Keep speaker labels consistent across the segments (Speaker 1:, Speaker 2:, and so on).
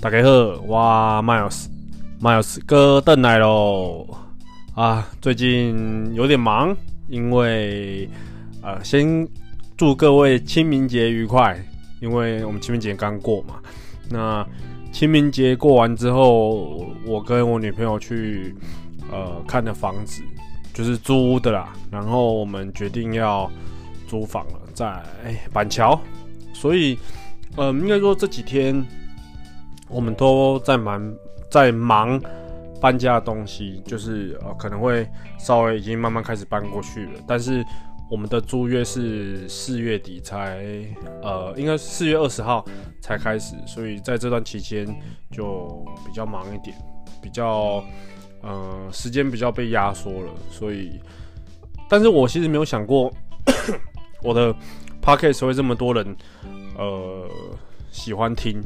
Speaker 1: 大家好，哇，Miles，Miles 哥邓来喽啊！最近有点忙，因为呃，先祝各位清明节愉快，因为我们清明节刚过嘛。那清明节过完之后，我跟我女朋友去呃看的房子，就是租的啦。然后我们决定要租房了，在板桥，所以、呃，应该说这几天。我们都在忙，在忙搬家的东西，就是呃可能会稍微已经慢慢开始搬过去了。但是我们的租约是四月底才，呃，应该是四月二十号才开始，所以在这段期间就比较忙一点，比较呃时间比较被压缩了。所以，但是我其实没有想过 我的 podcast 会这么多人呃喜欢听。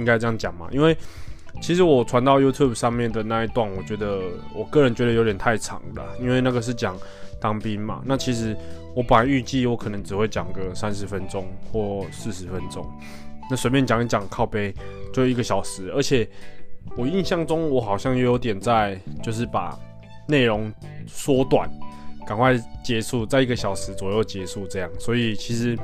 Speaker 1: 应该这样讲嘛？因为其实我传到 YouTube 上面的那一段，我觉得我个人觉得有点太长了，因为那个是讲当兵嘛。那其实我本来预计我可能只会讲个三十分钟或四十分钟，那随便讲一讲靠背就一个小时。而且我印象中我好像也有点在就是把内容缩短，赶快结束，在一个小时左右结束这样。所以其实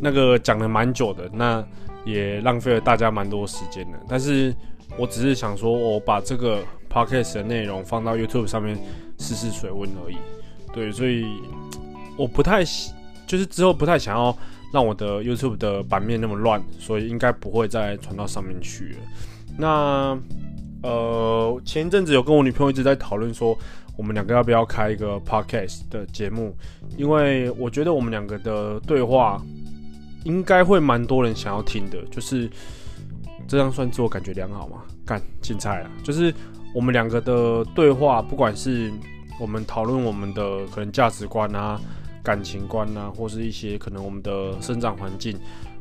Speaker 1: 那个讲了蛮久的那。也浪费了大家蛮多时间的，但是我只是想说，我把这个 podcast 的内容放到 YouTube 上面试试水温而已。对，所以我不太，就是之后不太想要让我的 YouTube 的版面那么乱，所以应该不会再传到上面去了。那呃，前一阵子有跟我女朋友一直在讨论说，我们两个要不要开一个 podcast 的节目，因为我觉得我们两个的对话。应该会蛮多人想要听的，就是这样算自我感觉良好吗？干，精彩啊！就是我们两个的对话，不管是我们讨论我们的可能价值观啊、感情观啊，或是一些可能我们的生长环境，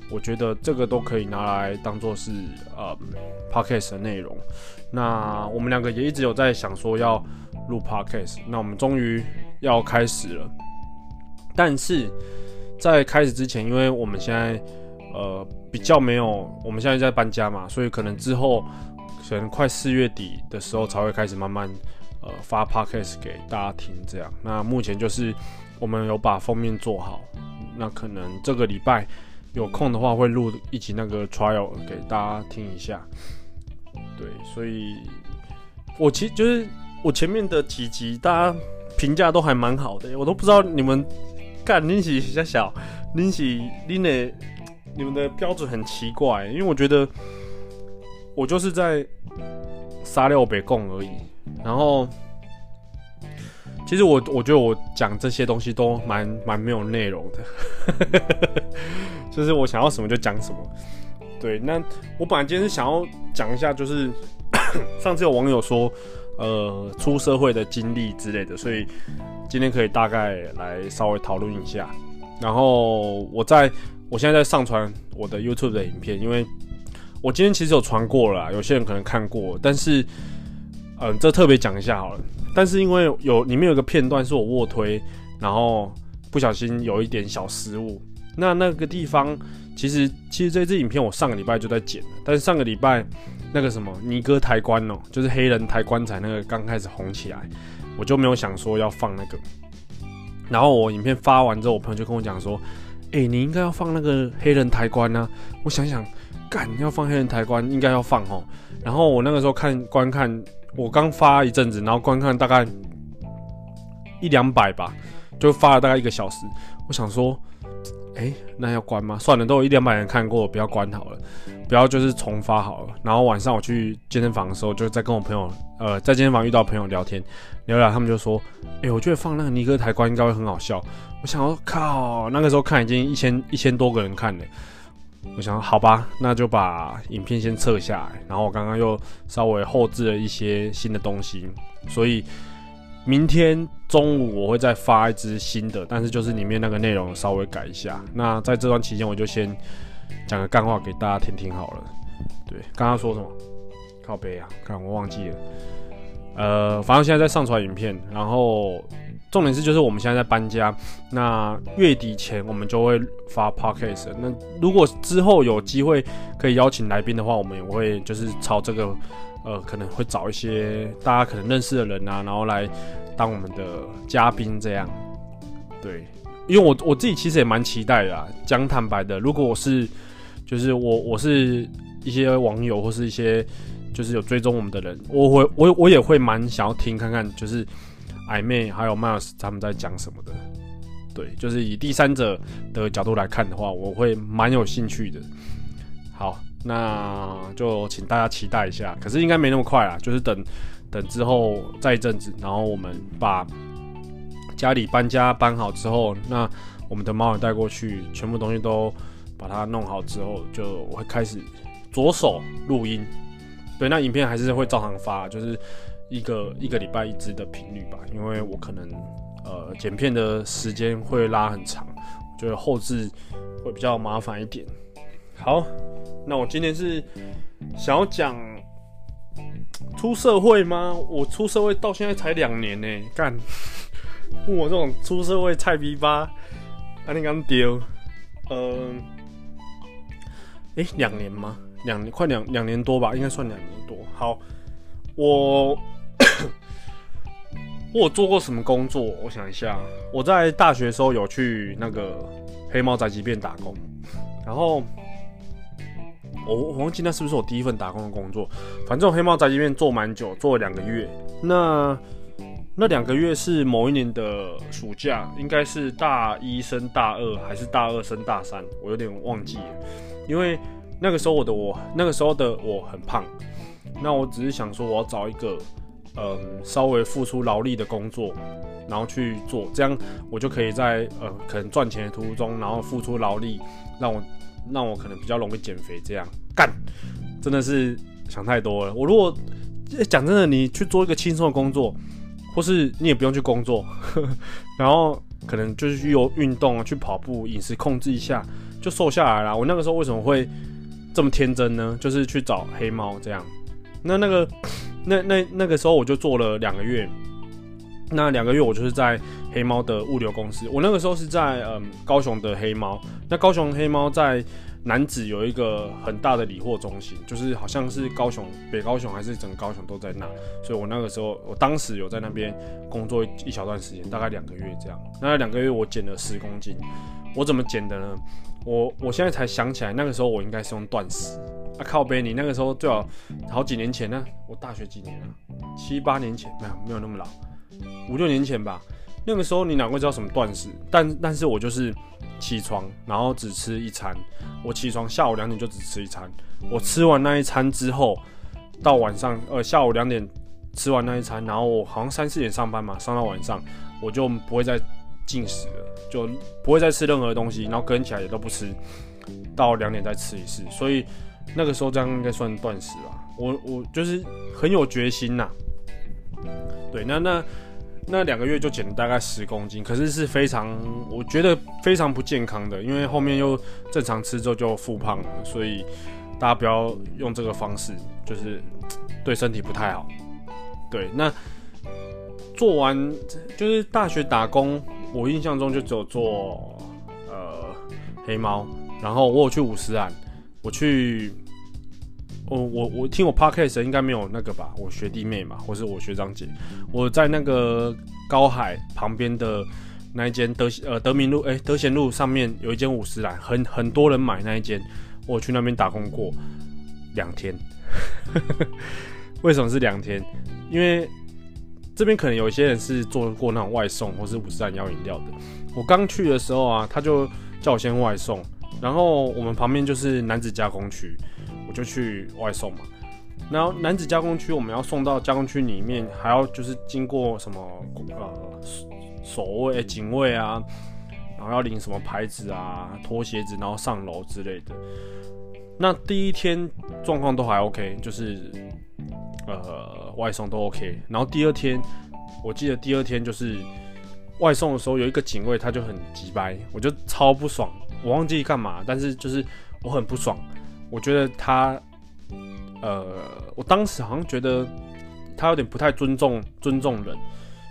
Speaker 1: 我觉得这个都可以拿来当做是呃 podcast 的内容。那我们两个也一直有在想说要录 podcast，那我们终于要开始了，但是。在开始之前，因为我们现在呃比较没有，我们现在在搬家嘛，所以可能之后可能快四月底的时候才会开始慢慢呃发 podcast 给大家听这样。那目前就是我们有把封面做好，那可能这个礼拜有空的话会录一集那个 trial 给大家听一下。对，所以我其实就是我前面的几集大家评价都还蛮好的，我都不知道你们。干，恁是小小，恁是恁的，你们的标准很奇怪，因为我觉得我就是在撒尿北贡而已。然后，其实我我觉得我讲这些东西都蛮蛮没有内容的，就是我想要什么就讲什么。对，那我本来今天是想要讲一下，就是上次有网友说。呃，出社会的经历之类的，所以今天可以大概来稍微讨论一下。然后我在，我现在在上传我的 YouTube 的影片，因为我今天其实有传过了，有些人可能看过，但是，嗯、这特别讲一下好了。但是因为有里面有个片段是我卧推，然后不小心有一点小失误，那那个地方其实其实这支影片我上个礼拜就在剪了，但是上个礼拜。那个什么尼哥抬棺哦，就是黑人抬棺材那个刚开始红起来，我就没有想说要放那个。然后我影片发完之后，我朋友就跟我讲说：“哎、你应该要放那个黑人抬棺啊！”我想想，干要放黑人抬棺，应该要放哦。然后我那个时候看观看，我刚发一阵子，然后观看大概一两百吧，就发了大概一个小时。我想说。哎、那要关吗？算了，都有一两百人看过，不要关好了，不要就是重发好了。然后晚上我去健身房的时候，就在跟我朋友，呃，在健身房遇到朋友聊天，聊聊，他们就说，哎、我觉得放那个尼哥抬棺应该会很好笑。我想说，靠，那个时候看已经一千一千多个人看了。我想，好吧，那就把影片先撤下来。然后我刚刚又稍微后置了一些新的东西，所以。明天中午我会再发一支新的，但是就是里面那个内容稍微改一下。那在这段期间，我就先讲个干话给大家听听好了。对，刚刚说什么？靠背啊，看我忘记了。呃，反正现在在上传影片，然后重点是就是我们现在在搬家，那月底前我们就会发 podcast。那如果之后有机会可以邀请来宾的话，我们也会就是朝这个呃可能会找一些大家可能认识的人啊，然后来当我们的嘉宾这样。对，因为我我自己其实也蛮期待的啊，讲坦白的，如果我是就是我我是一些网友或是一些。就是有追踪我们的人，我会我我也会蛮想要听看看，就是暧昧还有 Miles 他们在讲什么的。对，就是以第三者的角度来看的话，我会蛮有兴趣的。好，那就请大家期待一下。可是应该没那么快啊，就是等等之后再一阵子，然后我们把家里搬家搬好之后，那我们的猫也带过去，全部东西都把它弄好之后，就我会开始着手录音。对，那影片还是会照常发，就是一个一个礼拜一支的频率吧，因为我可能呃剪片的时间会拉很长，我觉得后置会比较麻烦一点。好，那我今天是想要讲出社会吗？我出社会到现在才两年呢，干，问我这种出社会菜逼吧，啊你刚丢，嗯，诶，两年吗？两年快两两年多吧，应该算两年多。好，我 我做过什么工作？我想一下，我在大学的时候有去那个黑猫宅急便打工，然后我我忘记那是不是我第一份打工的工作。反正黑猫宅急便做蛮久，做了两个月。那那两个月是某一年的暑假，应该是大一升大二还是大二升大三？我有点忘记了，因为。那个时候我的我，那个时候的我很胖，那我只是想说我要找一个，嗯，稍微付出劳力的工作，然后去做，这样我就可以在呃可能赚钱的途中，然后付出劳力，让我让我可能比较容易减肥。这样干，真的是想太多了。我如果讲真的，你去做一个轻松的工作，或是你也不用去工作，然后可能就是去有运动啊，去跑步，饮食控制一下，就瘦下来了。我那个时候为什么会？这么天真呢？就是去找黑猫这样。那那个，那那那个时候我就做了两个月。那两个月我就是在黑猫的物流公司。我那个时候是在嗯高雄的黑猫。那高雄黑猫在南子有一个很大的理货中心，就是好像是高雄北高雄还是整个高雄都在那。所以我那个时候，我当时有在那边工作一小段时间，大概两个月这样。那两个月我减了十公斤。我怎么减的呢？我我现在才想起来，那个时候我应该是用断食啊！靠背，你那个时候最好好几年前呢？我大学几年啊？七八年前没有没有那么老，五六年前吧。那个时候你哪会知道什么断食？但但是我就是起床，然后只吃一餐。我起床下午两点就只吃一餐。我吃完那一餐之后，到晚上呃下午两点吃完那一餐，然后我好像三四点上班嘛，上到晚上我就不会再。进食了，就不会再吃任何东西，然后跟起来也都不吃，到两点再吃一次，所以那个时候这样应该算断食吧。我我就是很有决心呐。对，那那那两个月就减了大概十公斤，可是是非常我觉得非常不健康的，因为后面又正常吃之后就复胖了，所以大家不要用这个方式，就是对身体不太好。对，那做完就是大学打工。我印象中就只有做呃黑猫，然后我有去五十岚，我去，我我我听我 podcast 应该没有那个吧，我学弟妹嘛，或是我学长姐，我在那个高海旁边的那一间德呃德明路哎、德贤路上面有一间五十岚，很很多人买那一间，我去那边打工过两天，为什么是两天？因为。这边可能有一些人是做过那种外送或是五十岚要饮料的。我刚去的时候啊，他就叫我先外送，然后我们旁边就是男子加工区，我就去外送嘛。然后男子加工区我们要送到加工区里面，还要就是经过什么呃守卫、警卫啊，然后要领什么牌子啊、脱鞋子，然后上楼之类的。那第一天状况都还 OK，就是。呃，外送都 OK，然后第二天，我记得第二天就是外送的时候，有一个警卫他就很急掰，我就超不爽，我忘记干嘛，但是就是我很不爽，我觉得他，呃，我当时好像觉得他有点不太尊重尊重人，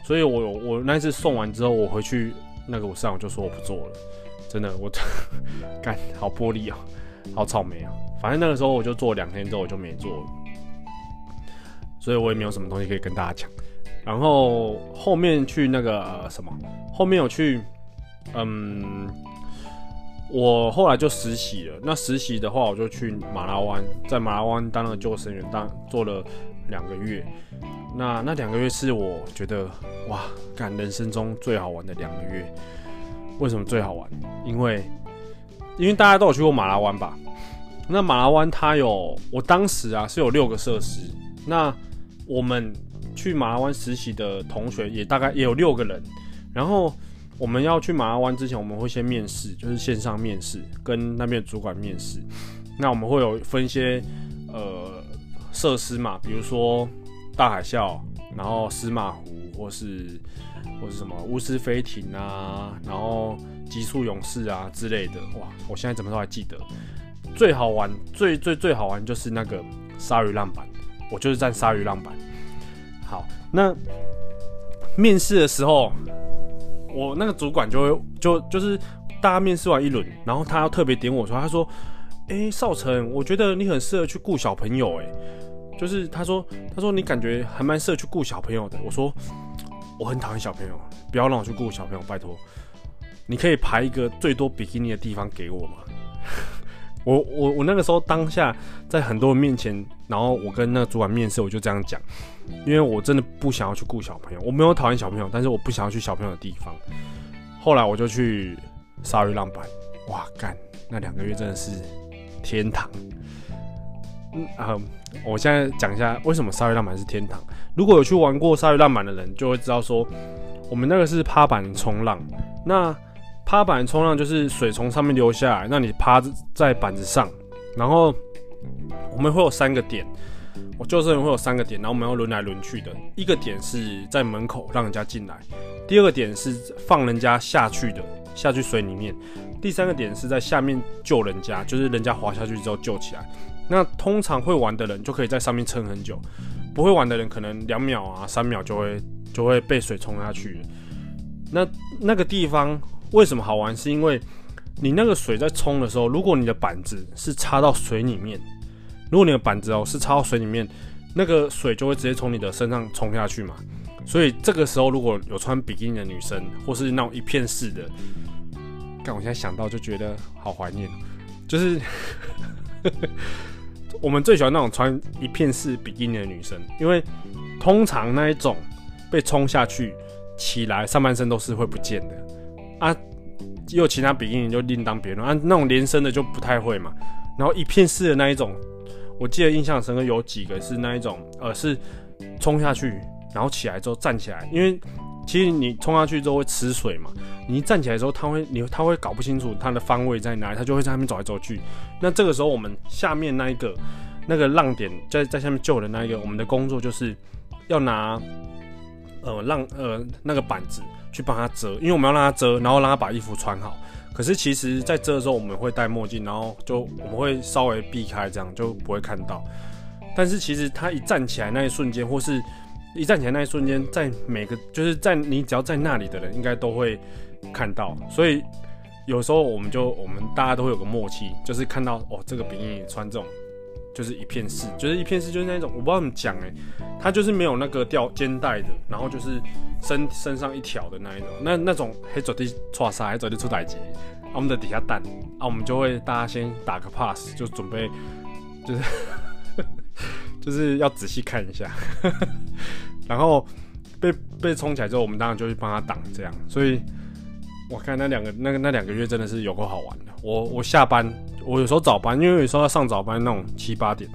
Speaker 1: 所以我我那次送完之后，我回去那个我上午就说我不做了，真的我干好玻璃啊、好草莓啊、反正那个时候我就做两天之后我就没做了，所以我也没有什么东西可以跟大家讲。然后后面去那个、什么，后面有去，嗯，我后来就实习了。那实习的话，我就去马拉湾，在马拉湾当了救生员，当做了两个月。那那两个月是我觉得哇，干人生中最好玩的两个月。为什么最好玩？因为因为大家都有去过马拉湾吧？那马拉湾它有，我当时啊是有六个设施。那我们。去马拉湾实习的同学也大概也有六个人，然后我们要去马拉湾之前，我们会先面试，就是线上面试，跟那边主管面试。那我们会有分一些呃设施嘛，比如说大海啸，然后司马湖，或是或是什么乌斯飞艇啊，然后极速勇士啊之类的。哇，我现在怎么都还记得。最好玩，最最最好玩就是那个鲨鱼浪板，我就是站鲨鱼浪板。好，那面试的时候，我那个主管就会就就是大家面试完一轮，然后他要特别点我说，他说：“哎、少成，我觉得你很适合去雇小朋友。”哎，就是他说，他说你感觉还蛮适合去雇小朋友的。我说我很讨厌小朋友，不要让我去雇小朋友，拜托。你可以排一个最多比基尼的地方给我吗？我我我那个时候当下在很多人面前，然后我跟那个主管面试，我就这样讲，因为我真的不想要去顾小朋友，我没有讨厌小朋友，但是我不想要去小朋友的地方。后来我就去鲨鱼浪板，哇干，那两个月真的是天堂。嗯啊，我现在讲一下为什么鲨鱼浪板是天堂。如果有去玩过鲨鱼浪板的人，就会知道说，我们那个是趴板冲浪，那。趴板冲浪就是水从上面流下来，那你趴在板子上，然后我们会有三个点，我救生员会有三个点，然后我们要轮来轮去的。一个点是在门口让人家进来，第二个点是放人家下去的，下去水里面，第三个点是在下面救人家，就是人家滑下去之后救起来。那通常会玩的人就可以在上面撑很久，不会玩的人可能两秒啊、三秒就会就会被水冲下去。那那个地方。为什么好玩？是因为你那个水在冲的时候，如果你的板子是插到水里面，如果你的板子哦是插到水里面，那个水就会直接从你的身上冲下去嘛。所以这个时候如果有穿比基尼的女生，或是那种一片式的，但我现在想到就觉得好怀念，就是我们最喜欢那种穿一片式比基尼的女生，因为通常那一种被冲下去起来上半身都是会不见的。啊，有其他比基尼就另当别论啊，那种连身的就不太会嘛。然后一片式的那一种，我记得印象深刻有几个是那一种，呃，是冲下去，然后起来之后站起来，因为其实你冲下去之后会吃水嘛，你一站起来之后，他会你他会搞不清楚他的方位在哪里，他就会在那边走来走去。那这个时候我们下面那一个那个浪点在在下面救的那一个，我们的工作就是要拿呃浪呃那个板子。去帮他遮，因为我们要让他遮，然后让他把衣服穿好。可是其实，在遮的时候，我们会戴墨镜，然后就我们会稍微避开，这样就不会看到。但是其实他一站起来那一瞬间，或是一站起来那一瞬间，在每个就是在你只要在那里的人，应该都会看到。所以有时候我们就我们大家都会有个默契，就是看到哦，这个比基尼穿这种。就是一片式，就是一片式，就是那种我不知道怎么讲哎，它就是没有那个吊肩带的，然后就是身身上一条的那一种，那那种黑走地抓沙，黑走地出歹机，啊，我们的底下蛋，啊，我们就会大家先打个 pass，就准备，就是 就是要仔细看一下，然后被被冲起来之后，我们当然就去帮他挡这样，所以我看那两个那个那两个月真的是有够好玩的，我我下班。我有时候早班，因为有时候要上早班那种七八点，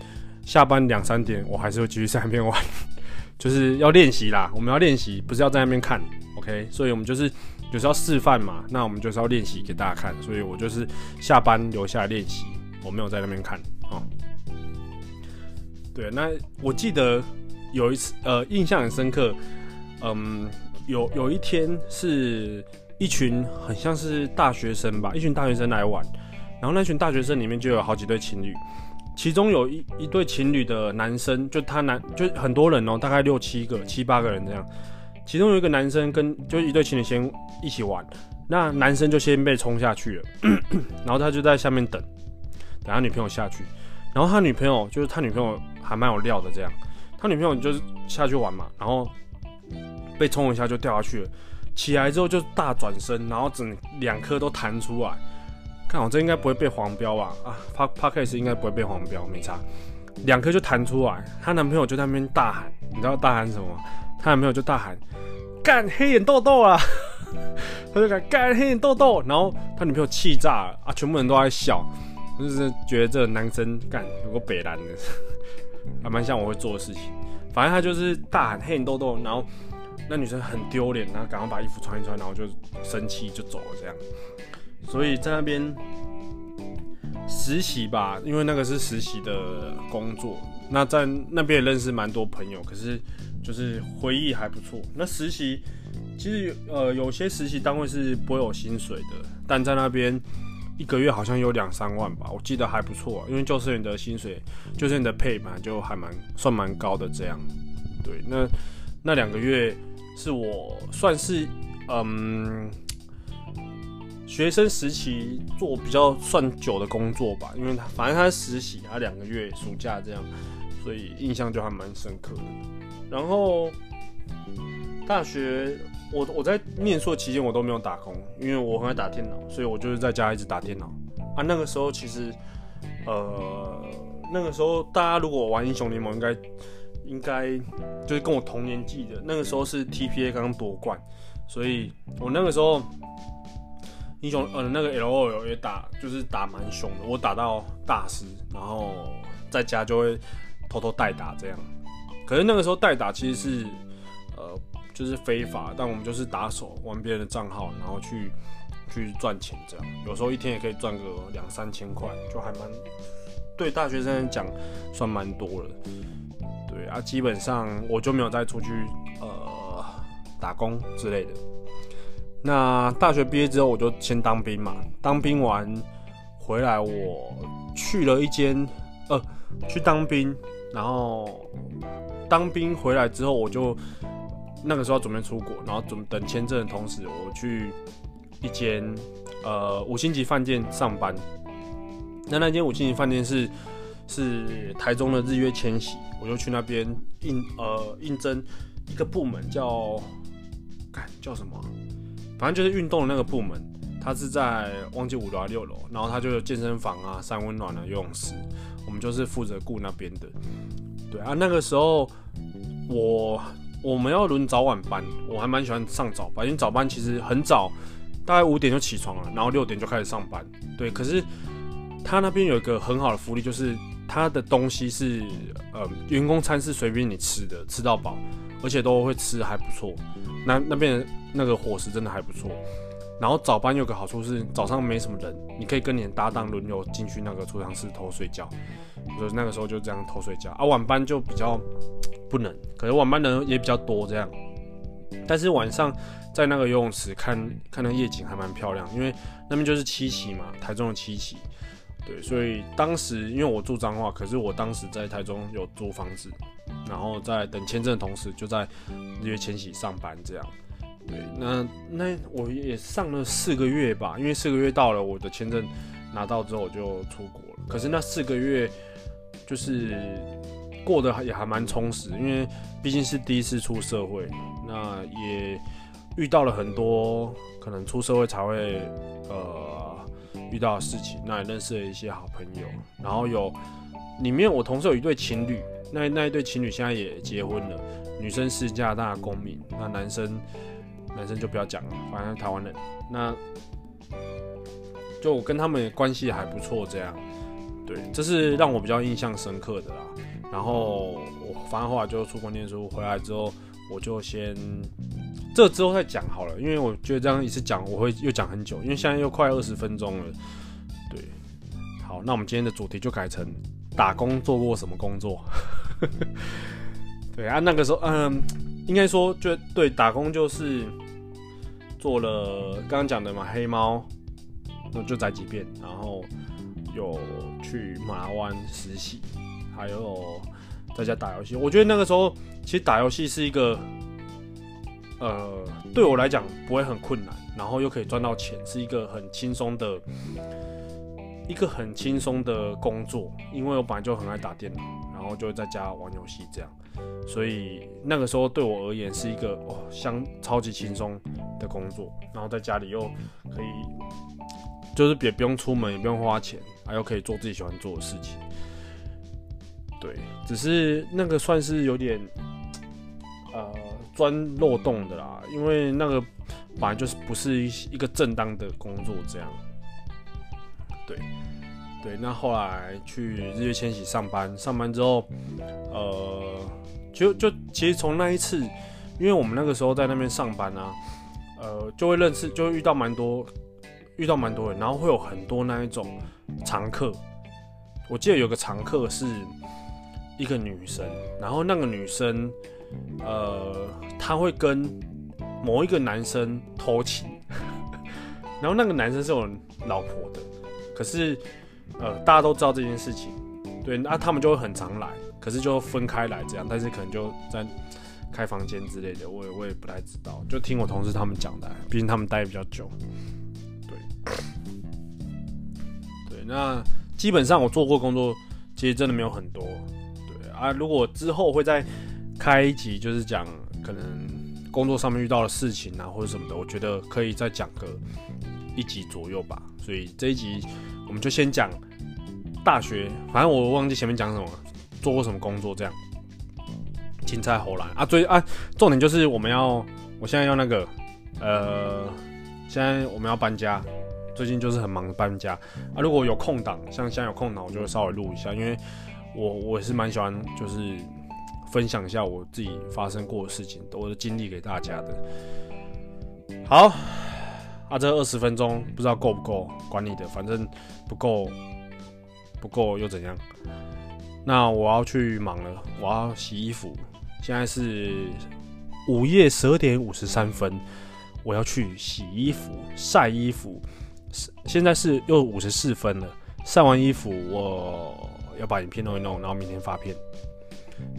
Speaker 1: 下班两三点，我还是会继续在那边玩，就是要练习啦。我们要练习，不是要在那边看，OK？所以我们就是有时候要示范嘛，那我们就是要练习给大家看。所以我就是下班留下来练习，我没有在那边看哦。对，那我记得有一次，呃，印象很深刻，嗯，有有一天是一群很像是大学生吧，一群大学生来玩。然后那群大学生里面就有好几对情侣，其中有一一对情侣的男生，就他男就很多人哦，大概六七个、七八个人这样。其中有一个男生跟就一对情侣先一起玩，那男生就先被冲下去了，然后他就在下面等，等他女朋友下去，然后他女朋友就是他女朋友还蛮有料的这样，他女朋友就是下去玩嘛，然后被冲一下就掉下去了，起来之后就大转身，然后整两颗都弹出来，看我这应该不会被黄标吧？啊，Podcast 应该不会被黄标，没差，两颗就弹出来，她男朋友就在那边大喊，你知道大喊什么吗？他男朋友就大喊：“干黑眼豆豆啊！” 他就敢干黑眼豆豆，然后他女朋友气炸了啊！全部人都在笑，就是觉得这个男生干有个北蓝的，还蛮像我会做的事情。反正他就是大喊黑眼豆豆，然后那女生很丢脸，然后赶快把衣服穿一穿，然后就生气就走了这样。所以在那边实习吧，因为那个是实习的工作，那在那边也认识蛮多朋友，可是。就是回忆还不错。那实习其实呃有些实习单位是不会有薪水的，但在那边一个月好像有两三万吧，我记得还不错。因为救生员的薪水，救生员的配嘛，就还蛮算蛮高的这样。对，那那两个月是我算是嗯学生时期做比较算久的工作吧，因为他反正他实习，他两个月暑假这样，所以印象就还蛮深刻的。然后大学，我我在念书期间我都没有打工，因为我很爱打电脑，所以我就是在家一直打电脑啊。那个时候其实，呃，那个时候大家如果玩英雄联盟，应该应该就是跟我同年纪的。那个时候是 TPA 刚夺冠，所以我那个时候英雄呃那个 LOL 也打，就是打蛮凶的。我打到大师，然后在家就会偷偷代打这样。可是那个时候代打其实是，呃，就是非法，但我们就是打手玩别人的账号，然后去去赚钱这样。有时候一天也可以赚个两三千块，就还蛮对大学生来讲算蛮多了。对啊，基本上我就没有再出去呃打工之类的。那大学毕业之后我就先当兵嘛，当兵完回来我去了一间呃去当兵，然后。当兵回来之后，我就那个时候准备出国，然后准等签证的同时，我去一间呃五星级饭店上班。那那间五星级饭店是是台中的日月千禧，我就去那边应呃应征一个部门叫，看叫什么，反正就是运动的那个部门，它是在忘记五楼还六楼，然后它就有健身房啊、三温暖啊、游泳池，我们就是负责顾那边的。对啊，那个时候我我们要轮早晚班，我还蛮喜欢上早班，因为早班其实很早，大概五点就起床了，然后六点就开始上班。对，可是他那边有一个很好的福利，就是他的东西是呃员工餐是随便你吃的，吃到饱，而且都会吃还不错。那那边那个伙食真的还不错。然后早班有个好处是早上没什么人，你可以跟你的搭档轮流进去那个储藏室偷睡觉。就是那个时候就这样偷睡觉啊，晚班就比较不能，可能晚班人也比较多这样。但是晚上在那个游泳池看看那夜景还蛮漂亮，因为那边就是七期嘛，台中的七期。对，所以当时因为我住彰化，可是我当时在台中有租房子，然后在等签证的同时就在日月千禧上班这样。对，那那我也上了四个月吧，因为四个月到了，我的签证拿到之后我就出国了。可是那四个月。就是过得也还蛮充实，因为毕竟是第一次出社会，那也遇到了很多可能出社会才会呃遇到的事情，那也认识了一些好朋友，然后有里面我同事有一对情侣，那那一对情侣现在也结婚了，女生是加拿大公民，那男生男生就不要讲了，反正台湾人，那就我跟他们关系还不错，这样。对，这是让我比较印象深刻的啦。然后我反正后来就出国念书，回来之后我就先这之后再讲好了，因为我觉得这样一次讲我会又讲很久，因为现在又快二十分钟了。对，好，那我们今天的主题就改成打工做过什么工作。对啊，那个时候嗯，应该说就对打工就是做了刚刚讲的嘛，黑猫，那就载几遍，然后。有去马湾实习，还有在家打游戏。我觉得那个时候其实打游戏是一个呃，对我来讲不会很困难，然后又可以赚到钱，是一个很轻松的，一个很轻松的工作。因为我本来就很爱打电脑，然后就会在家玩游戏这样，所以那个时候对我而言是一个哦，相超级轻松的工作。然后在家里又可以，就是也不用出门，也不用花钱，还又可以做自己喜欢做的事情。对，只是那个算是有点，呃。钻漏洞的啦，因为那个本来就是不是一一个正当的工作，这样。对，对，那后来去日月千禧上班，上班之后，呃，就就其实从那一次，因为我们那个时候在那边上班啊，呃，就会认识，就会遇到蛮多，遇到蛮多人，然后会有很多那一种常客。我记得有个常客是一个女生，然后那个女生。呃，他会跟某一个男生偷情，然后那个男生是有老婆的，可是呃，大家都知道这件事情，对，那他们就会很常来，可是就分开来这样，但是可能就在开房间之类的，我也我也不太知道，就听我同事他们讲的，毕竟他们待比较久，对，对，那基本上我做过工作，其实真的没有很多，对啊，如果之后会在。开一集就是讲可能工作上面遇到的事情啊，或者什么的，我觉得可以再讲个一集左右吧。所以这一集我们就先讲大学，反正我忘记前面讲什么，做过什么工作这样。青菜猴来啊，最啊重点就是我们要，我现在要那个呃，现在我们要搬家，最近就是很忙搬家啊。如果有空档，像现在有空档，我就会稍微录一下，因为我我也是蛮喜欢就是。分享一下我自己发生过的事情，我的经历给大家的。好，啊，这二十分钟不知道够不够，管你的，反正不够，不够又怎样？那我要去忙了，我要洗衣服。现在是午夜十二点五十三分，我要去洗衣服、晒衣服。现在是又五十四分了，晒完衣服我要把影片弄一弄，然后明天发片。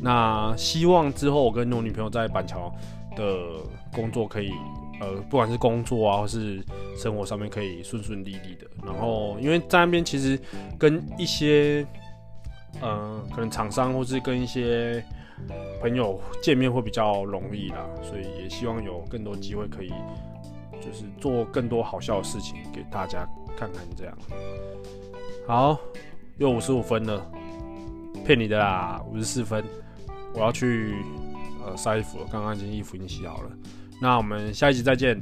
Speaker 1: 那希望之后我跟我女朋友在板桥的工作可以，呃，不管是工作啊，或是生活上面可以顺顺利利的。然后，因为在那边其实跟一些，呃，可能厂商或是跟一些朋友见面会比较容易啦，所以也希望有更多机会可以，就是做更多好笑的事情给大家看看。这样，好，又五十五分了。骗你的啦，五十四分，我要去呃晒衣服了。刚刚已经衣服已经洗好了，那我们下一集再见。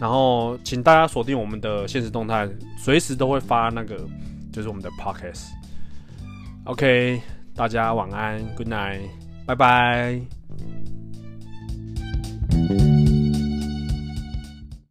Speaker 1: 然后请大家锁定我们的现实动态，随时都会发那个就是我们的 podcast。OK，大家晚安，Good night，拜拜。